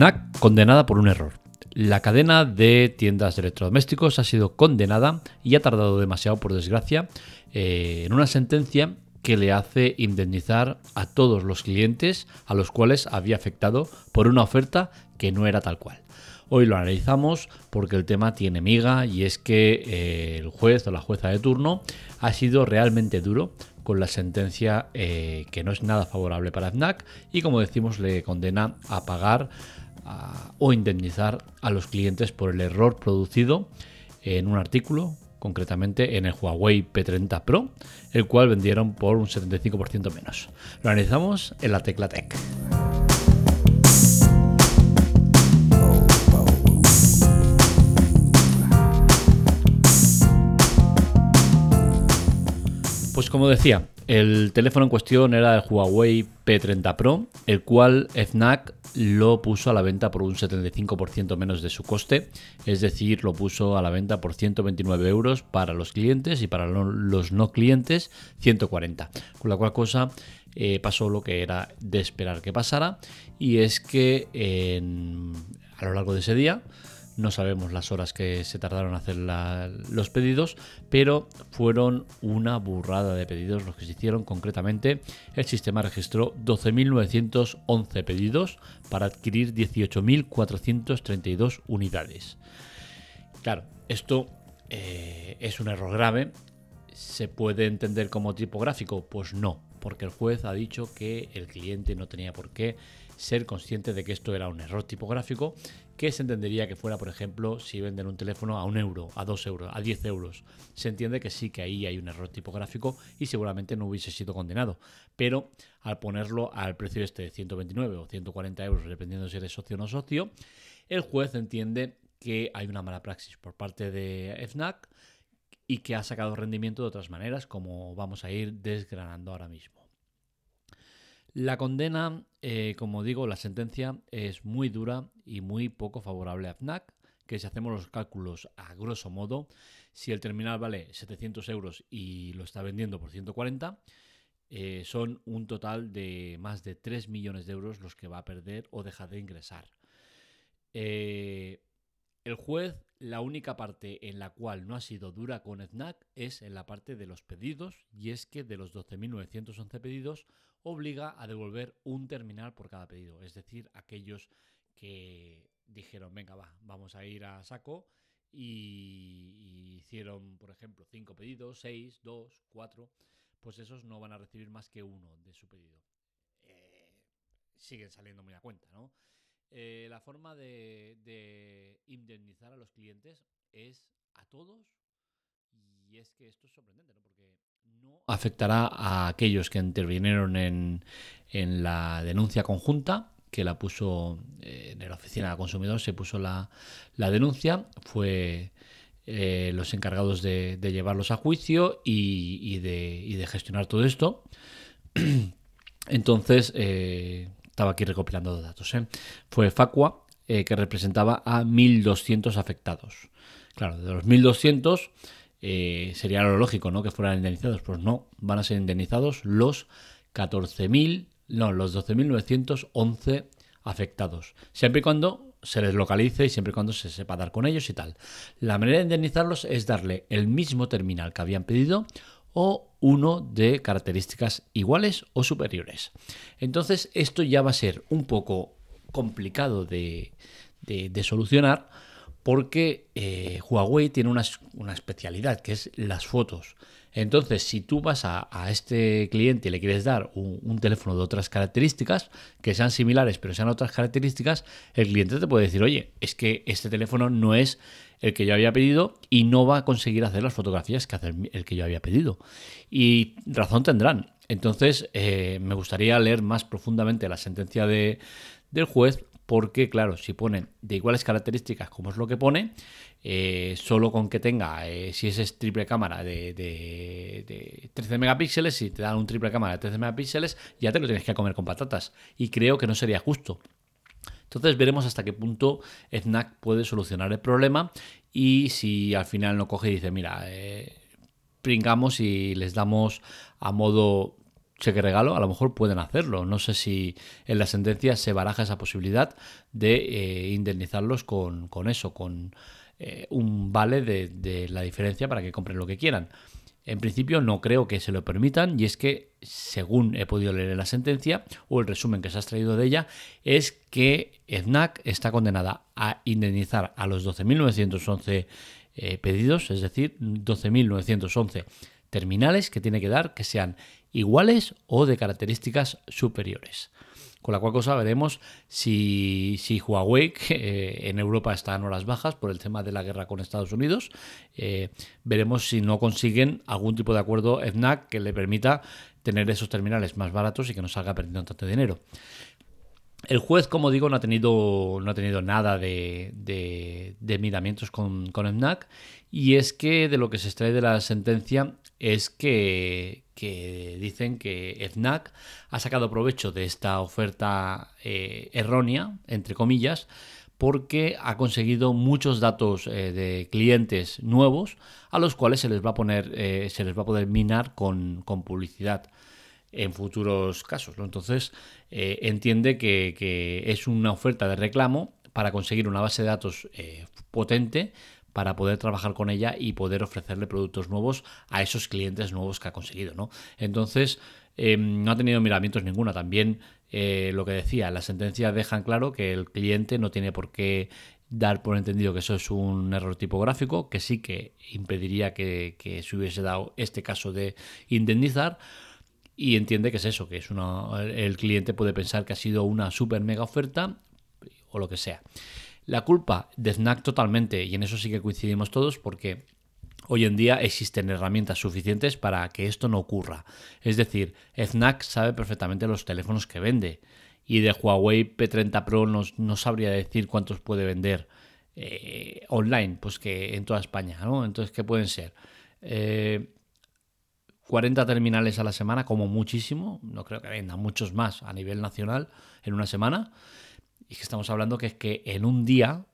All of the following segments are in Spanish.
FNAC condenada por un error. La cadena de tiendas de electrodomésticos ha sido condenada y ha tardado demasiado, por desgracia, eh, en una sentencia que le hace indemnizar a todos los clientes a los cuales había afectado por una oferta que no era tal cual. Hoy lo analizamos porque el tema tiene miga y es que eh, el juez o la jueza de turno ha sido realmente duro con la sentencia eh, que no es nada favorable para FNAC y como decimos le condena a pagar o indemnizar a los clientes por el error producido en un artículo, concretamente en el Huawei P30 Pro, el cual vendieron por un 75% menos. Lo analizamos en la Tecla Tech. Pues como decía, el teléfono en cuestión era el Huawei P30 Pro, el cual FNAC lo puso a la venta por un 75% menos de su coste, es decir, lo puso a la venta por 129 euros para los clientes y para los no clientes 140. Con la cual cosa eh, pasó lo que era de esperar que pasara y es que a lo largo de ese día no sabemos las horas que se tardaron en hacer los pedidos, pero fueron una burrada de pedidos los que se hicieron. Concretamente, el sistema registró 12.911 pedidos para adquirir 18.432 unidades. Claro, esto eh, es un error grave. ¿Se puede entender como tipográfico? Pues no, porque el juez ha dicho que el cliente no tenía por qué ser consciente de que esto era un error tipográfico que se entendería que fuera, por ejemplo, si venden un teléfono a un euro, a dos euros, a 10 euros. Se entiende que sí que ahí hay un error tipográfico y seguramente no hubiese sido condenado. Pero al ponerlo al precio este de 129 o 140 euros, dependiendo si eres socio o no socio, el juez entiende que hay una mala praxis por parte de FNAC y que ha sacado rendimiento de otras maneras, como vamos a ir desgranando ahora mismo. La condena, eh, como digo, la sentencia es muy dura y muy poco favorable a FNAC, que si hacemos los cálculos a grosso modo, si el terminal vale 700 euros y lo está vendiendo por 140, eh, son un total de más de 3 millones de euros los que va a perder o deja de ingresar. Eh, el juez, la única parte en la cual no ha sido dura con FNAC es en la parte de los pedidos, y es que de los 12.911 pedidos, obliga a devolver un terminal por cada pedido. Es decir, aquellos que dijeron, venga, va, vamos a ir a saco y, hicieron, por ejemplo, cinco pedidos, seis, dos, cuatro, pues esos no van a recibir más que uno de su pedido. Eh, siguen saliendo muy a cuenta, ¿no? Eh, la forma de, de indemnizar a los clientes es a todos y es que esto es sorprendente, ¿no? Porque no afectará a aquellos que intervinieron en, la denuncia conjunta que la puso eh, en la oficina de consumidor, se puso la, denuncia, fue eh, los encargados de, llevarlos a juicio y, de, gestionar todo esto. Entonces, eh, estaba aquí recopilando datos. Fue Facua, que representaba a 1.200 afectados. Claro, de los 1.200 eh, sería lo lógico, ¿no? Que fueran indemnizados. Pues no, van a ser indemnizados los 14.000, no, los 12.911 afectados. Siempre y cuando se les localice y siempre y cuando se sepa dar con ellos y tal. La manera de indemnizarlos es darle el mismo terminal que habían pedido o uno de características iguales o superiores. Entonces esto ya va a ser un poco complicado de, de solucionar porque eh, Huawei tiene una, especialidad que es las fotos. Entonces, si tú vas a, este cliente y le quieres dar un, teléfono de otras características, que sean similares pero sean otras características, el cliente te puede decir, oye, es que este teléfono no es el que yo había pedido y no va a conseguir hacer las fotografías que hace el que yo había pedido. Y razón tendrán. Entonces, eh, me gustaría leer más profundamente la sentencia de, del juez porque claro, si ponen de iguales características como es lo que pone, eh, solo con que tenga, eh, si es triple cámara de, 13 megapíxeles, si te dan un triple cámara de 13 megapíxeles, ya te lo tienes que comer con patatas. Y creo que no sería justo. Entonces veremos hasta qué punto FNAC puede solucionar el problema y si al final no coge y dice, mira, eh, pringamos y les damos a modo cheque regalo, a lo mejor pueden hacerlo. No sé si en la sentencia se baraja esa posibilidad de eh, indemnizarlos con, eso, con eh, un vale de, la diferencia para que compren lo que quieran. En principio no creo que se lo permitan y es que, según he podido leer en la sentencia o el resumen que se ha extraído de ella, es que FNAC está condenada a indemnizar a los 12.911 eh, pedidos, es decir, 12.911 terminales que tiene que dar que sean iguales o de características superiores. Con la cual cosa veremos si, si Huawei, que en Europa está en horas bajas por el tema de la guerra con Estados Unidos, eh, veremos si no consiguen algún tipo de acuerdo FNAC que le permita tener esos terminales más baratos y que no salga perdiendo tanto dinero. El juez, como digo, no ha tenido, no ha tenido nada de, de, miramientos con, con y es que de lo que se extrae de la sentencia es que, dicen que FNAC ha sacado provecho de esta oferta eh, errónea, entre comillas, porque ha conseguido muchos datos eh, de clientes nuevos a los cuales se les va a poner, eh, se les va a poder minar con, con publicidad en futuros casos. Entonces, entiende que, que, es una oferta de reclamo para conseguir una base de datos potente para poder trabajar con ella y poder ofrecerle productos nuevos a esos clientes nuevos que ha conseguido. ¿no? Entonces, em, no ha tenido miramientos ninguna. También eh, lo que decía, la sentencia dejan claro que el cliente no tiene por qué dar por entendido que eso es un error tipográfico, que sí que impediría que, se hubiese dado este caso de indemnizar y entiende que es eso, que es una, el cliente puede pensar que ha sido una super mega oferta o lo que sea. La culpa de FNAC totalmente, y en eso sí que coincidimos todos, porque hoy en día existen herramientas suficientes para que esto no ocurra. Es decir, FNAC sabe perfectamente los teléfonos que vende. Y de Huawei P30 Pro no, sabría decir cuántos puede vender eh, online, pues que en toda España, ¿no? Entonces, ¿qué pueden ser? 40 eh, terminales a la semana, como muchísimo. No creo que venda muchos más a nivel nacional en una semana. Y que estamos hablando que es que en un día,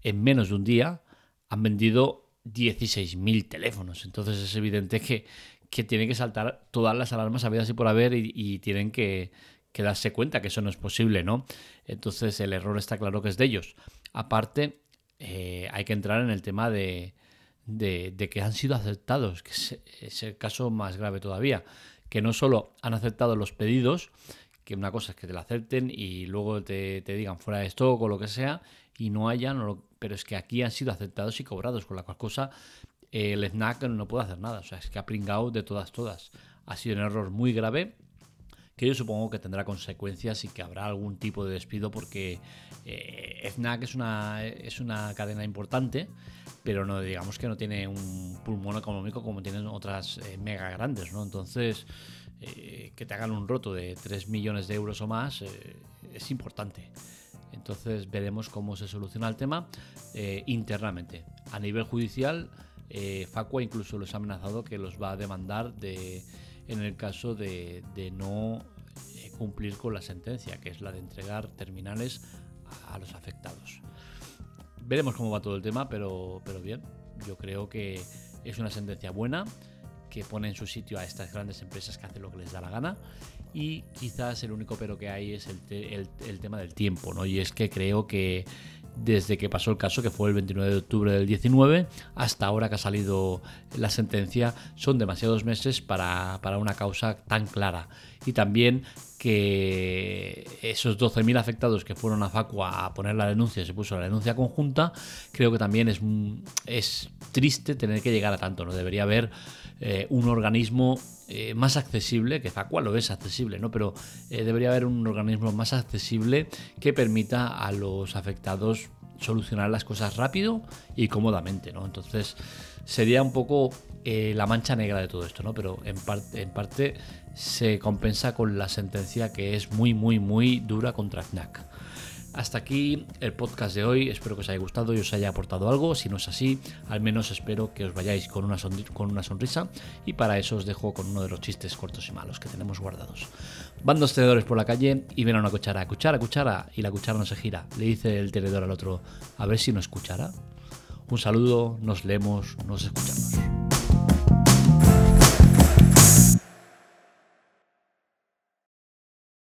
en menos de un día, han vendido 16.000 teléfonos. Entonces es evidente que, que tienen que saltar todas las alarmas habidas y por haber y, tienen que, darse cuenta que eso no es posible, ¿no? Entonces el error está claro que es de ellos. Aparte, eh, hay que entrar en el tema de, de, que han sido aceptados, que es, el caso más grave todavía, que no solo han aceptado los pedidos, que una cosa es que te la acepten y luego te, digan fuera de stock o lo que sea y no hayan, pero es que aquí han sido aceptados y cobrados, con la cual cosa el snack no puede hacer nada, o sea, es que ha pringado de todas, todas. Ha sido un error muy grave que yo supongo que tendrá consecuencias y que habrá algún tipo de despido porque eh, es una, es una cadena importante, pero no digamos que no tiene un pulmón económico como tienen otras eh, mega grandes, ¿no? Entonces, eh, que te hagan un roto de 3 millones de euros o más eh, es importante. Entonces veremos cómo se soluciona el tema eh, internamente. A nivel judicial, Facua incluso los ha amenazado que los va a demandar de, en el caso de, no cumplir con la sentencia, que es la de entregar terminales a, los afectados. Veremos cómo va todo el tema, pero, pero bien, yo creo que es una sentencia buena que pone en su sitio a estas grandes empresas que hacen lo que les da la gana. Y quizás el único pero que hay es el, el, tema del tiempo, ¿no? Y es que creo que desde que pasó el caso, que fue el 29 de octubre del 19, hasta ahora que ha salido la sentencia, son demasiados meses para, para una causa tan clara. Y también que esos 12.000 afectados que fueron a Facua a poner la denuncia, se puso la denuncia conjunta, creo que también es, es triste tener que llegar a tanto, ¿no? Debería haber eh, un organismo eh, más accesible, que Facua lo es accesible, ¿no? Pero eh, debería haber un organismo más accesible que permita a los afectados solucionar las cosas rápido y cómodamente, ¿no? Entonces sería un poco la mancha negra de todo esto, ¿no? Pero en, parte se compensa con la sentencia que es muy, muy, muy dura contra FNAC. Hasta aquí el podcast de hoy, espero que os haya gustado y os haya aportado algo, si no es así, al menos espero que os vayáis con una, sonrisa y para eso os dejo con uno de los chistes cortos y malos que tenemos guardados. Van dos tenedores por la calle y ven a una cuchara, cuchara, cuchara, y la cuchara no se gira. Le dice el tenedor al otro, a ver si no escuchara. Un saludo, nos leemos, nos escuchamos.